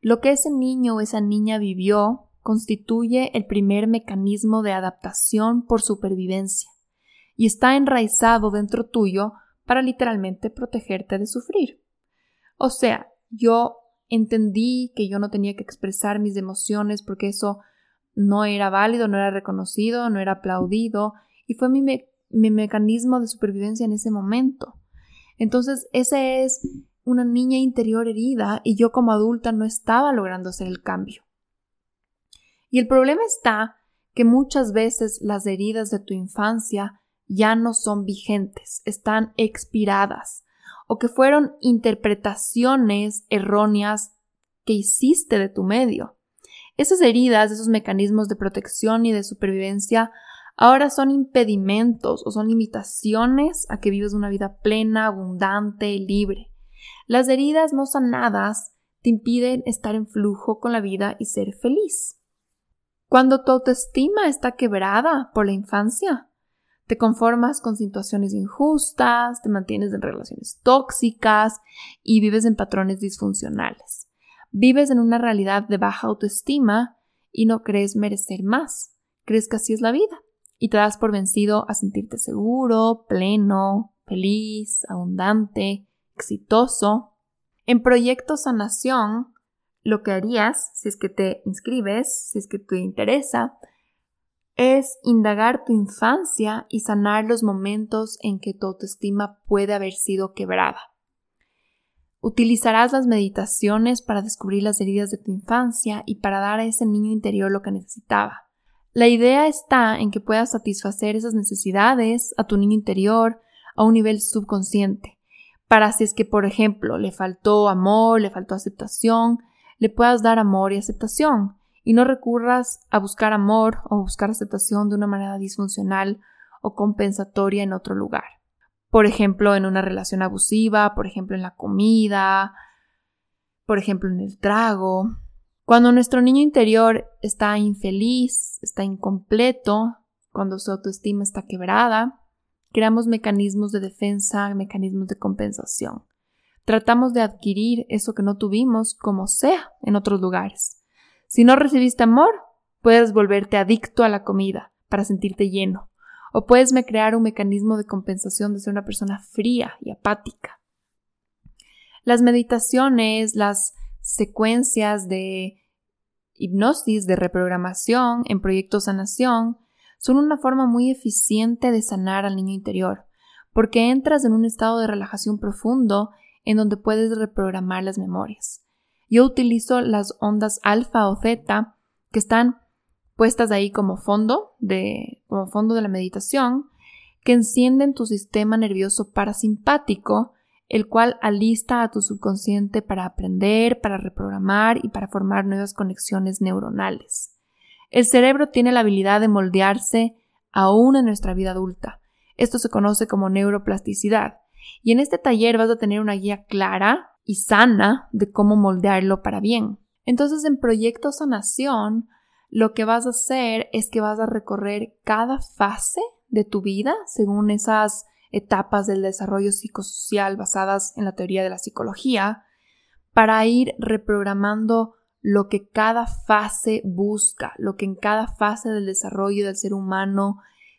Lo que ese niño o esa niña vivió constituye el primer mecanismo de adaptación por supervivencia y está enraizado dentro tuyo para literalmente protegerte de sufrir. O sea, yo entendí que yo no tenía que expresar mis emociones porque eso no era válido, no era reconocido, no era aplaudido y fue mi, mi mecanismo de supervivencia en ese momento. Entonces, esa es una niña interior herida y yo como adulta no estaba logrando hacer el cambio. Y el problema está que muchas veces las heridas de tu infancia ya no son vigentes, están expiradas, o que fueron interpretaciones erróneas que hiciste de tu medio. Esas heridas, esos mecanismos de protección y de supervivencia, ahora son impedimentos o son limitaciones a que vives una vida plena, abundante, libre. Las heridas no sanadas te impiden estar en flujo con la vida y ser feliz. Cuando tu autoestima está quebrada por la infancia, te conformas con situaciones injustas, te mantienes en relaciones tóxicas y vives en patrones disfuncionales. Vives en una realidad de baja autoestima y no crees merecer más. Crees que así es la vida y te das por vencido a sentirte seguro, pleno, feliz, abundante, exitoso. En Proyecto Sanación, lo que harías, si es que te inscribes, si es que te interesa, es indagar tu infancia y sanar los momentos en que tu autoestima puede haber sido quebrada. Utilizarás las meditaciones para descubrir las heridas de tu infancia y para dar a ese niño interior lo que necesitaba. La idea está en que puedas satisfacer esas necesidades a tu niño interior a un nivel subconsciente, para si es que, por ejemplo, le faltó amor, le faltó aceptación, le puedas dar amor y aceptación y no recurras a buscar amor o buscar aceptación de una manera disfuncional o compensatoria en otro lugar. Por ejemplo, en una relación abusiva, por ejemplo, en la comida, por ejemplo, en el trago. Cuando nuestro niño interior está infeliz, está incompleto, cuando su autoestima está quebrada, creamos mecanismos de defensa, mecanismos de compensación. Tratamos de adquirir eso que no tuvimos como sea en otros lugares. Si no recibiste amor, puedes volverte adicto a la comida para sentirte lleno. O puedes crear un mecanismo de compensación de ser una persona fría y apática. Las meditaciones, las secuencias de hipnosis, de reprogramación en proyectos sanación, son una forma muy eficiente de sanar al niño interior, porque entras en un estado de relajación profundo en donde puedes reprogramar las memorias. Yo utilizo las ondas alfa o zeta que están puestas ahí como fondo de, como fondo de la meditación, que encienden tu sistema nervioso parasimpático, el cual alista a tu subconsciente para aprender, para reprogramar y para formar nuevas conexiones neuronales. El cerebro tiene la habilidad de moldearse aún en nuestra vida adulta. Esto se conoce como neuroplasticidad y en este taller vas a tener una guía clara y sana de cómo moldearlo para bien. Entonces en Proyecto Sanación lo que vas a hacer es que vas a recorrer cada fase de tu vida según esas etapas del desarrollo psicosocial basadas en la teoría de la psicología para ir reprogramando lo que cada fase busca, lo que en cada fase del desarrollo del ser humano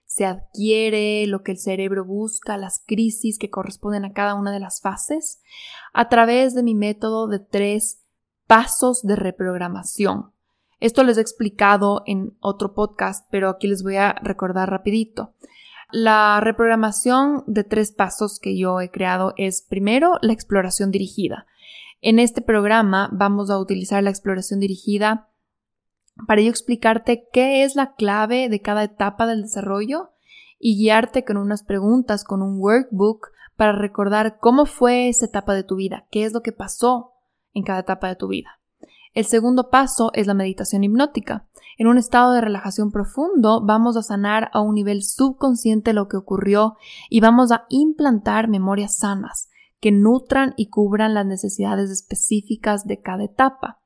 se adquiere, lo que el cerebro busca, las crisis que corresponden a cada una de las fases, a través de mi método de tres pasos de reprogramación. Esto les he explicado en otro podcast, pero aquí les voy a recordar rapidito. La reprogramación de tres pasos que yo he creado es primero la exploración dirigida. En este programa vamos a utilizar la exploración dirigida para yo explicarte qué es la clave de cada etapa del desarrollo y guiarte con unas preguntas, con un workbook para recordar cómo fue esa etapa de tu vida, qué es lo que pasó en cada etapa de tu vida. El segundo paso es la meditación hipnótica. En un estado de relajación profundo vamos a sanar a un nivel subconsciente lo que ocurrió y vamos a implantar memorias sanas que nutran y cubran las necesidades específicas de cada etapa.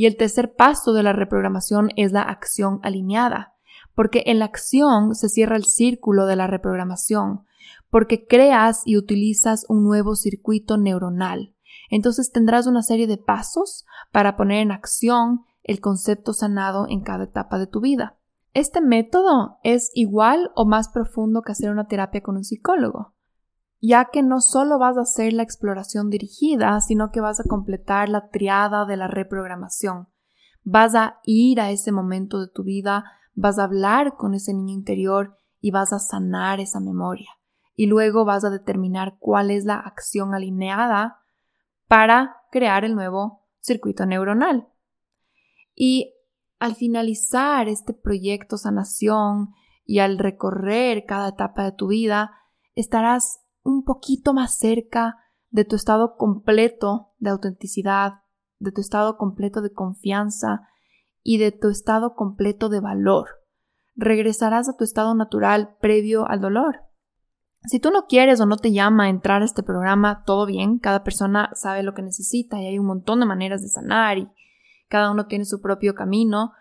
Y el tercer paso de la reprogramación es la acción alineada, porque en la acción se cierra el círculo de la reprogramación, porque creas y utilizas un nuevo circuito neuronal. Entonces tendrás una serie de pasos para poner en acción el concepto sanado en cada etapa de tu vida. Este método es igual o más profundo que hacer una terapia con un psicólogo ya que no solo vas a hacer la exploración dirigida, sino que vas a completar la triada de la reprogramación. Vas a ir a ese momento de tu vida, vas a hablar con ese niño interior y vas a sanar esa memoria. Y luego vas a determinar cuál es la acción alineada para crear el nuevo circuito neuronal. Y al finalizar este proyecto sanación y al recorrer cada etapa de tu vida, estarás un poquito más cerca de tu estado completo de autenticidad, de tu estado completo de confianza y de tu estado completo de valor. Regresarás a tu estado natural previo al dolor. Si tú no quieres o no te llama a entrar a este programa, todo bien, cada persona sabe lo que necesita y hay un montón de maneras de sanar y cada uno tiene su propio camino,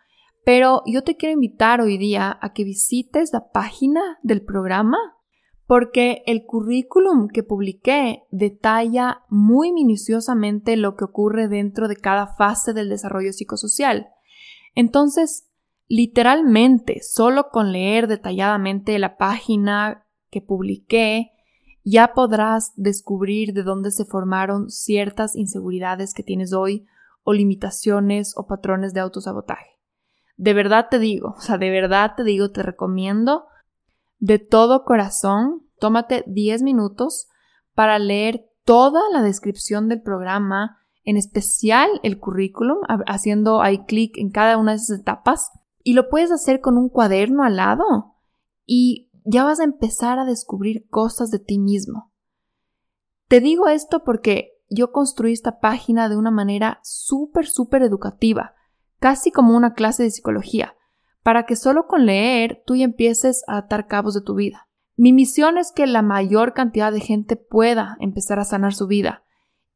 pero yo te quiero invitar hoy día a que visites la página del programa porque el currículum que publiqué detalla muy minuciosamente lo que ocurre dentro de cada fase del desarrollo psicosocial. Entonces, literalmente, solo con leer detalladamente la página que publiqué, ya podrás descubrir de dónde se formaron ciertas inseguridades que tienes hoy o limitaciones o patrones de autosabotaje. De verdad te digo, o sea, de verdad te digo, te recomiendo de todo corazón, tómate 10 minutos para leer toda la descripción del programa, en especial el currículum, haciendo ahí clic en cada una de esas etapas. Y lo puedes hacer con un cuaderno al lado y ya vas a empezar a descubrir cosas de ti mismo. Te digo esto porque yo construí esta página de una manera súper, súper educativa, casi como una clase de psicología para que solo con leer tú empieces a atar cabos de tu vida. Mi misión es que la mayor cantidad de gente pueda empezar a sanar su vida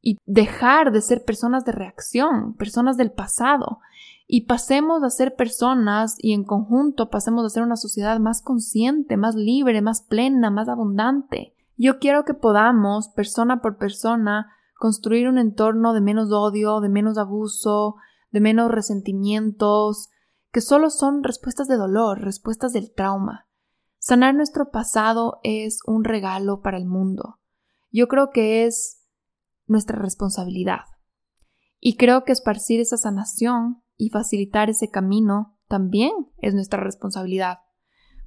y dejar de ser personas de reacción, personas del pasado, y pasemos a ser personas y en conjunto pasemos a ser una sociedad más consciente, más libre, más plena, más abundante. Yo quiero que podamos, persona por persona, construir un entorno de menos odio, de menos abuso, de menos resentimientos, que solo son respuestas de dolor, respuestas del trauma. Sanar nuestro pasado es un regalo para el mundo. Yo creo que es nuestra responsabilidad. Y creo que esparcir esa sanación y facilitar ese camino también es nuestra responsabilidad.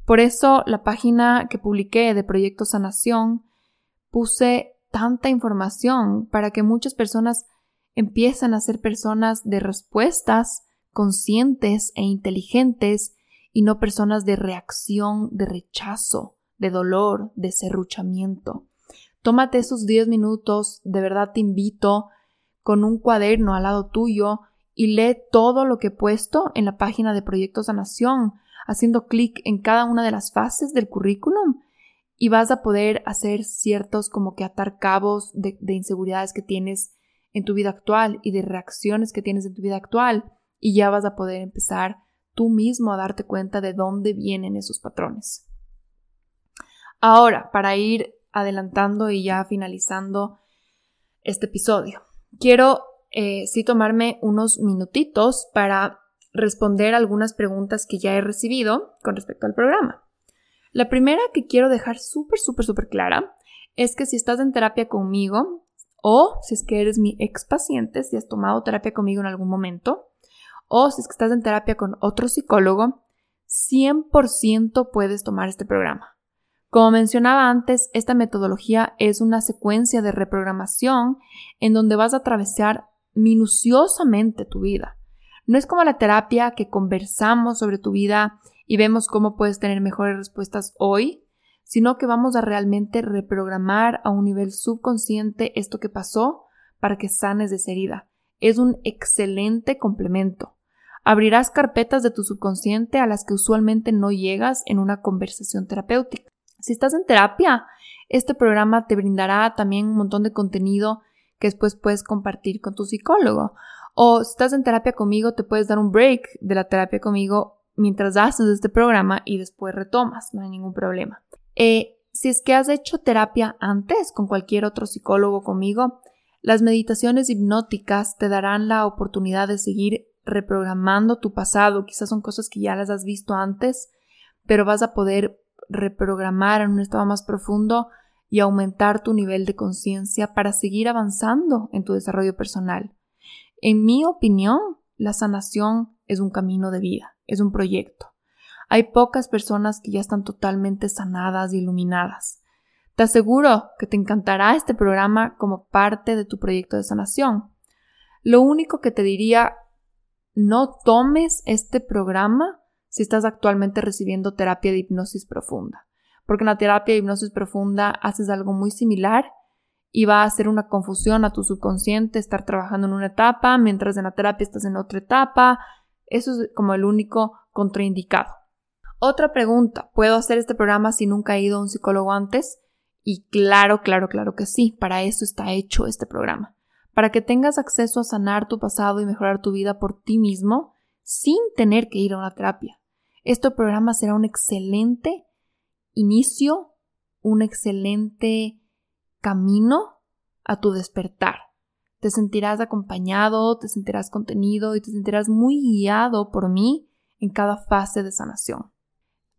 Por eso la página que publiqué de Proyecto Sanación puse tanta información para que muchas personas empiecen a ser personas de respuestas conscientes e inteligentes y no personas de reacción, de rechazo, de dolor, de serruchamiento. Tómate esos 10 minutos, de verdad te invito, con un cuaderno al lado tuyo y lee todo lo que he puesto en la página de Proyecto Sanación, haciendo clic en cada una de las fases del currículum y vas a poder hacer ciertos como que atar cabos de, inseguridades que tienes en tu vida actual y de reacciones que tienes en tu vida actual y ya vas a poder empezar tú mismo a darte cuenta de dónde vienen esos patrones. Ahora, para ir adelantando y ya finalizando este episodio, quiero eh, sí tomarme unos minutitos para responder algunas preguntas que ya he recibido con respecto al programa. La primera que quiero dejar súper, súper, súper clara es que si estás en terapia conmigo o si es que eres mi ex paciente, si has tomado terapia conmigo en algún momento o si es que estás en terapia con otro psicólogo, 100% puedes tomar este programa. Como mencionaba antes, esta metodología es una secuencia de reprogramación en donde vas a atravesar minuciosamente tu vida. No es como la terapia que conversamos sobre tu vida y vemos cómo puedes tener mejores respuestas hoy, sino que vamos a realmente reprogramar a un nivel subconsciente esto que pasó para que sanes de esa herida. Es un excelente complemento. Abrirás carpetas de tu subconsciente a las que usualmente no llegas en una conversación terapéutica. Si estás en terapia, este programa te brindará también un montón de contenido que después puedes compartir con tu psicólogo. O si estás en terapia conmigo, te puedes dar un break de la terapia conmigo mientras haces este programa y después retomas, no hay ningún problema. Eh, si es que has hecho terapia antes con cualquier otro psicólogo conmigo, las meditaciones hipnóticas te darán la oportunidad de seguir reprogramando tu pasado. Quizás son cosas que ya las has visto antes, pero vas a poder reprogramar en un estado más profundo y aumentar tu nivel de conciencia para seguir avanzando en tu desarrollo personal. En mi opinión, la sanación es un camino de vida, es un proyecto. Hay pocas personas que ya están totalmente sanadas e iluminadas. Te aseguro que te encantará este programa como parte de tu proyecto de sanación. Lo único que te diría, no tomes este programa si estás actualmente recibiendo terapia de hipnosis profunda porque en la terapia de hipnosis profunda haces algo muy similar y va a hacer una confusión a tu subconsciente, estar trabajando en una etapa, mientras en la terapia estás en otra etapa. Eso es como el único contraindicado. Otra pregunta, ¿puedo hacer este programa si nunca he ido a un psicólogo antes? Y claro, claro, claro que sí, para eso está hecho este programa. Para que tengas acceso a sanar tu pasado y mejorar tu vida por ti mismo sin tener que ir a una terapia. Este programa será un excelente inicio, un excelente camino a tu despertar. Te sentirás acompañado, te sentirás contenido y te sentirás muy guiado por mí en cada fase de sanación.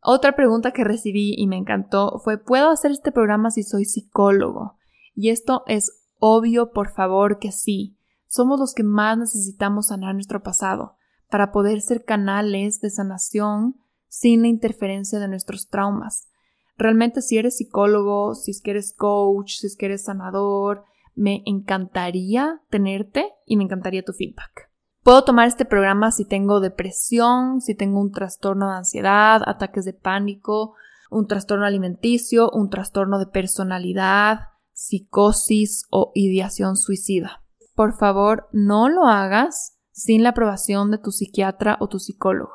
Otra pregunta que recibí y me encantó fue, ¿puedo hacer este programa si soy psicólogo? Y esto es obvio, por favor, que sí. Somos los que más necesitamos sanar nuestro pasado para poder ser canales de sanación sin la interferencia de nuestros traumas. Realmente si eres psicólogo, si es que eres coach, si es que eres sanador, me encantaría tenerte y me encantaría tu feedback. Puedo tomar este programa si tengo depresión, si tengo un trastorno de ansiedad, ataques de pánico, un trastorno alimenticio, un trastorno de personalidad, psicosis o ideación suicida. Por favor, no lo hagas sin la aprobación de tu psiquiatra o tu psicólogo.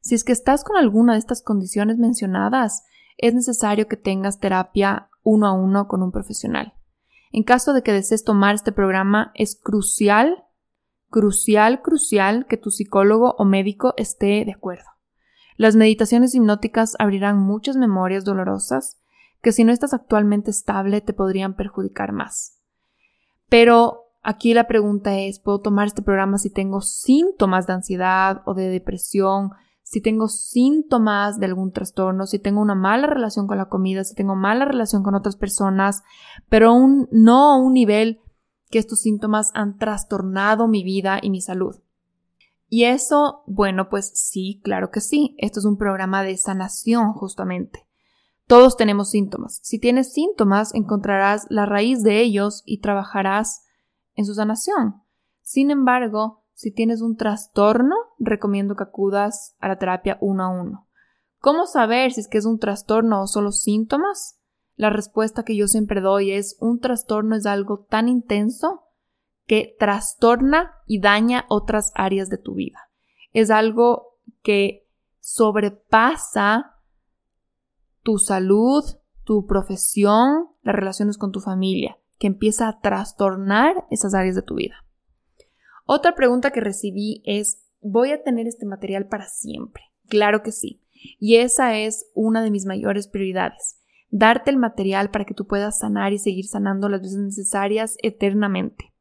Si es que estás con alguna de estas condiciones mencionadas, es necesario que tengas terapia uno a uno con un profesional. En caso de que desees tomar este programa, es crucial crucial, crucial que tu psicólogo o médico esté de acuerdo. Las meditaciones hipnóticas abrirán muchas memorias dolorosas que si no estás actualmente estable te podrían perjudicar más. Pero aquí la pregunta es, ¿puedo tomar este programa si tengo síntomas de ansiedad o de depresión? Si tengo síntomas de algún trastorno, si tengo una mala relación con la comida, si tengo mala relación con otras personas, pero no a un nivel que estos síntomas han trastornado mi vida y mi salud. Y eso, bueno, pues sí, claro que sí. Esto es un programa de sanación justamente. Todos tenemos síntomas. Si tienes síntomas, encontrarás la raíz de ellos y trabajarás en su sanación. Sin embargo, si tienes un trastorno, recomiendo que acudas a la terapia uno a uno. ¿Cómo saber si es que es un trastorno o solo síntomas? La respuesta que yo siempre doy es un trastorno es algo tan intenso que trastorna y daña otras áreas de tu vida. Es algo que sobrepasa tu salud, tu profesión, las relaciones con tu familia, que empieza a trastornar esas áreas de tu vida. Otra pregunta que recibí es, ¿voy a tener este material para siempre? Claro que sí. Y esa es una de mis mayores prioridades. Darte el material para que tú puedas sanar y seguir sanando las veces necesarias eternamente.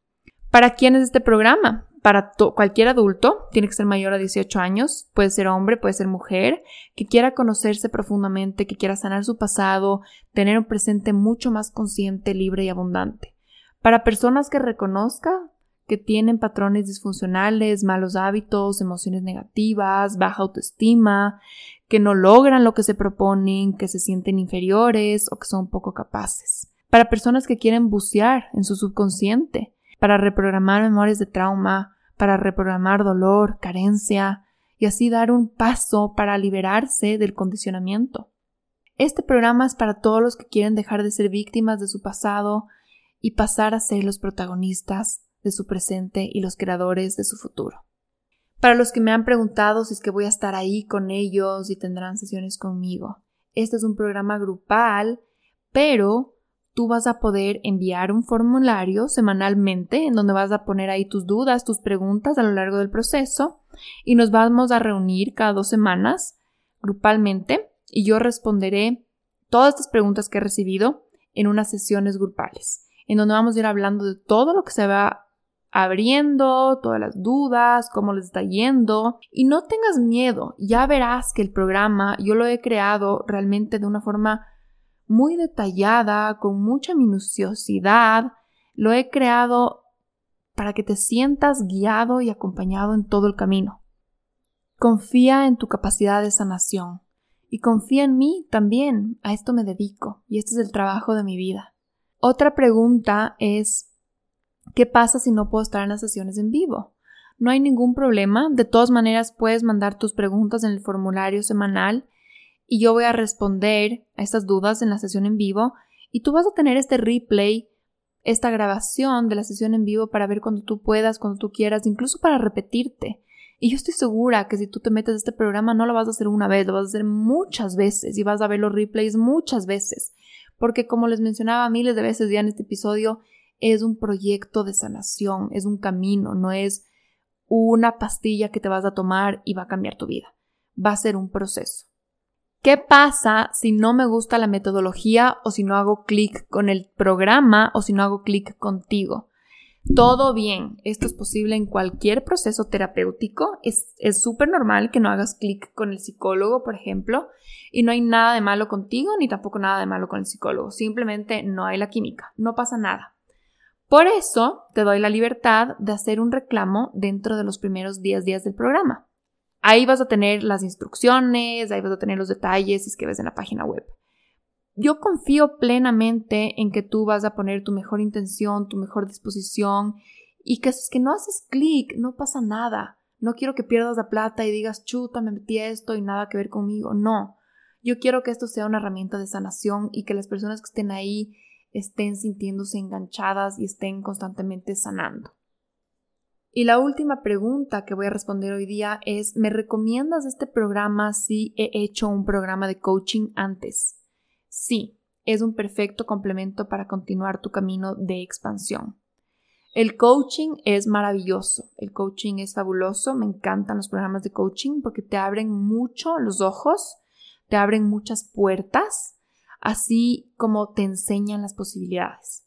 ¿Para quién es este programa? Para cualquier adulto, tiene que ser mayor a 18 años, puede ser hombre, puede ser mujer, que quiera conocerse profundamente, que quiera sanar su pasado, tener un presente mucho más consciente, libre y abundante. Para personas que reconozca que tienen patrones disfuncionales, malos hábitos, emociones negativas, baja autoestima, que no logran lo que se proponen, que se sienten inferiores o que son poco capaces. Para personas que quieren bucear en su subconsciente, para reprogramar memorias de trauma, para reprogramar dolor, carencia y así dar un paso para liberarse del condicionamiento. Este programa es para todos los que quieren dejar de ser víctimas de su pasado y pasar a ser los protagonistas de su presente y los creadores de su futuro. Para los que me han preguntado si es que voy a estar ahí con ellos y tendrán sesiones conmigo, este es un programa grupal, pero tú vas a poder enviar un formulario semanalmente en donde vas a poner ahí tus dudas, tus preguntas a lo largo del proceso y nos vamos a reunir cada dos semanas grupalmente y yo responderé todas estas preguntas que he recibido en unas sesiones grupales, en donde vamos a ir hablando de todo lo que se va abriendo, todas las dudas, cómo les está yendo. Y no tengas miedo, ya verás que el programa yo lo he creado realmente de una forma muy detallada, con mucha minuciosidad. Lo he creado para que te sientas guiado y acompañado en todo el camino. Confía en tu capacidad de sanación y confía en mí también. A esto me dedico y este es el trabajo de mi vida. Otra pregunta es, ¿qué pasa si no puedo estar en las sesiones en vivo? No hay ningún problema, de todas maneras puedes mandar tus preguntas en el formulario semanal y yo voy a responder a estas dudas en la sesión en vivo y tú vas a tener este replay, esta grabación de la sesión en vivo para ver cuando tú puedas, cuando tú quieras, incluso para repetirte. Y yo estoy segura que si tú te metes a este programa no lo vas a hacer una vez, lo vas a hacer muchas veces y vas a ver los replays muchas veces. Porque como les mencionaba miles de veces ya en este episodio, es un proyecto de sanación, es un camino, no es una pastilla que te vas a tomar y va a cambiar tu vida. Va a ser un proceso. ¿Qué pasa si no me gusta la metodología o si no hago clic con el programa o si no hago clic contigo? Todo bien, esto es posible en cualquier proceso terapéutico. Es súper normal que no hagas clic con el psicólogo, por ejemplo, y no hay nada de malo contigo ni tampoco nada de malo con el psicólogo. Simplemente no hay la química, no pasa nada. Por eso te doy la libertad de hacer un reclamo dentro de los primeros 10 días del programa. Ahí vas a tener las instrucciones, ahí vas a tener los detalles si es que ves en la página web. Yo confío plenamente en que tú vas a poner tu mejor intención, tu mejor disposición y que si es que no haces clic, no pasa nada. No quiero que pierdas la plata y digas, chuta, me metí esto y nada que ver conmigo. No. Yo quiero que esto sea una herramienta de sanación y que las personas que estén ahí estén sintiéndose enganchadas y estén constantemente sanando. Y la última pregunta que voy a responder hoy día es, ¿me recomiendas este programa si he hecho un programa de coaching antes? Sí, es un perfecto complemento para continuar tu camino de expansión. El coaching es maravilloso, el coaching es fabuloso, me encantan los programas de coaching porque te abren mucho los ojos, te abren muchas puertas, así como te enseñan las posibilidades.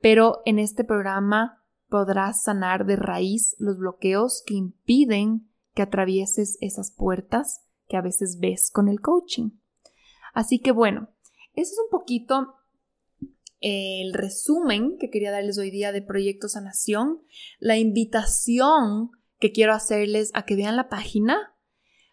Pero en este programa podrás sanar de raíz los bloqueos que impiden que atravieses esas puertas que a veces ves con el coaching. Así que bueno, eso es un poquito el resumen que quería darles hoy día de Proyecto Sanación, la invitación que quiero hacerles a que vean la página,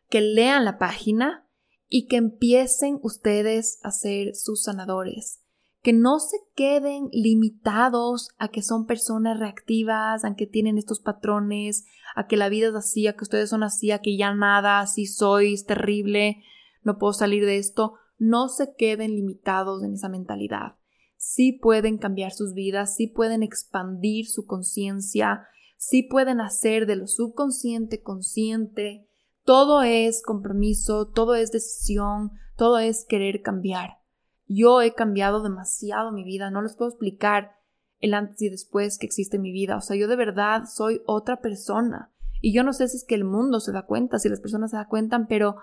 que lean la página y que empiecen ustedes a ser sus sanadores. Que no se queden limitados a que son personas reactivas, a que tienen estos patrones, a que la vida es así, a que ustedes son así, a que ya nada, así soy, es terrible, no puedo salir de esto. No se queden limitados en esa mentalidad sí pueden cambiar sus vidas, sí pueden expandir su conciencia, sí pueden hacer de lo subconsciente consciente. Todo es compromiso, todo es decisión, todo es querer cambiar. Yo he cambiado demasiado mi vida, no les puedo explicar el antes y después que existe en mi vida. O sea, yo de verdad soy otra persona. Y yo no sé si es que el mundo se da cuenta, si las personas se dan cuenta, pero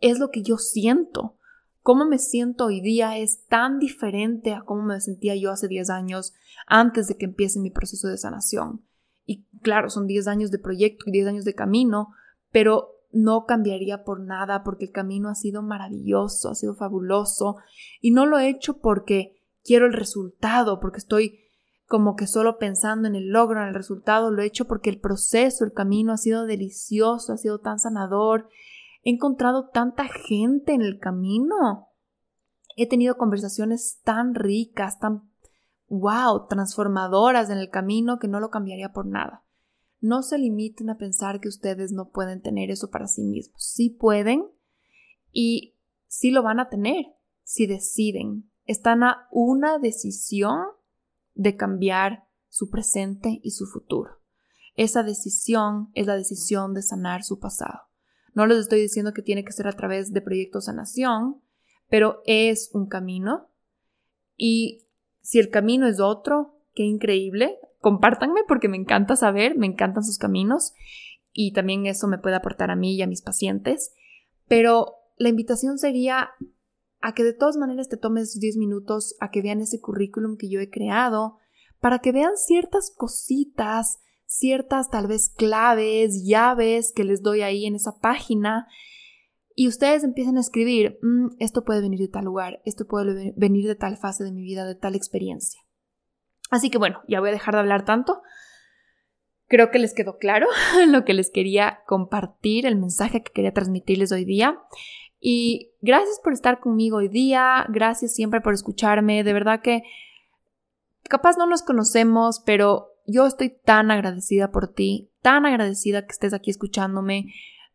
es lo que yo siento cómo me siento hoy día es tan diferente a cómo me sentía yo hace 10 años antes de que empiece mi proceso de sanación. Y claro, son 10 años de proyecto y 10 años de camino, pero no cambiaría por nada porque el camino ha sido maravilloso, ha sido fabuloso y no lo he hecho porque quiero el resultado, porque estoy como que solo pensando en el logro, en el resultado, lo he hecho porque el proceso, el camino ha sido delicioso, ha sido tan sanador He encontrado tanta gente en el camino. He tenido conversaciones tan ricas, tan, wow, transformadoras en el camino que no lo cambiaría por nada. No se limiten a pensar que ustedes no pueden tener eso para sí mismos. Sí pueden y sí lo van a tener si deciden. Están a una decisión de cambiar su presente y su futuro. Esa decisión es la decisión de sanar su pasado. No les estoy diciendo que tiene que ser a través de proyectos sanación, pero es un camino. Y si el camino es otro, qué increíble. Compártanme porque me encanta saber, me encantan sus caminos y también eso me puede aportar a mí y a mis pacientes. Pero la invitación sería a que de todas maneras te tomes 10 minutos a que vean ese currículum que yo he creado, para que vean ciertas cositas ciertas tal vez claves, llaves que les doy ahí en esa página y ustedes empiezan a escribir, mm, esto puede venir de tal lugar, esto puede venir de tal fase de mi vida, de tal experiencia. Así que bueno, ya voy a dejar de hablar tanto. Creo que les quedó claro [LAUGHS] lo que les quería compartir, el mensaje que quería transmitirles hoy día. Y gracias por estar conmigo hoy día, gracias siempre por escucharme, de verdad que capaz no nos conocemos, pero yo estoy tan agradecida por ti, tan agradecida que estés aquí escuchándome.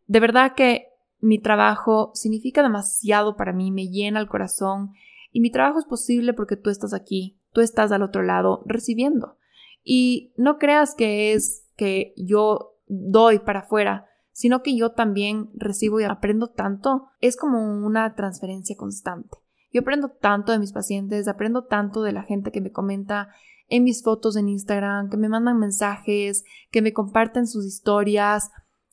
De verdad que mi trabajo significa demasiado para mí, me llena el corazón y mi trabajo es posible porque tú estás aquí, tú estás al otro lado recibiendo. Y no creas que es que yo doy para afuera, sino que yo también recibo y aprendo tanto. Es como una transferencia constante. Yo aprendo tanto de mis pacientes, aprendo tanto de la gente que me comenta en mis fotos en Instagram, que me mandan mensajes, que me comparten sus historias.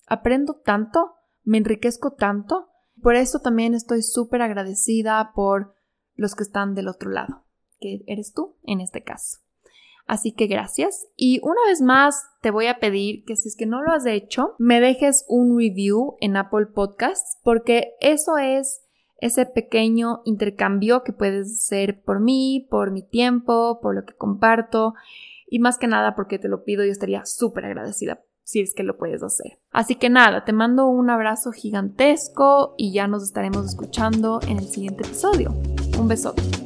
Aprendo tanto, me enriquezco tanto. Por eso también estoy súper agradecida por los que están del otro lado, que eres tú en este caso. Así que gracias. Y una vez más te voy a pedir que si es que no lo has hecho, me dejes un review en Apple Podcasts porque eso es ese pequeño intercambio que puedes hacer por mí, por mi tiempo, por lo que comparto y más que nada porque te lo pido y estaría súper agradecida si es que lo puedes hacer. Así que nada, te mando un abrazo gigantesco y ya nos estaremos escuchando en el siguiente episodio. Un besote.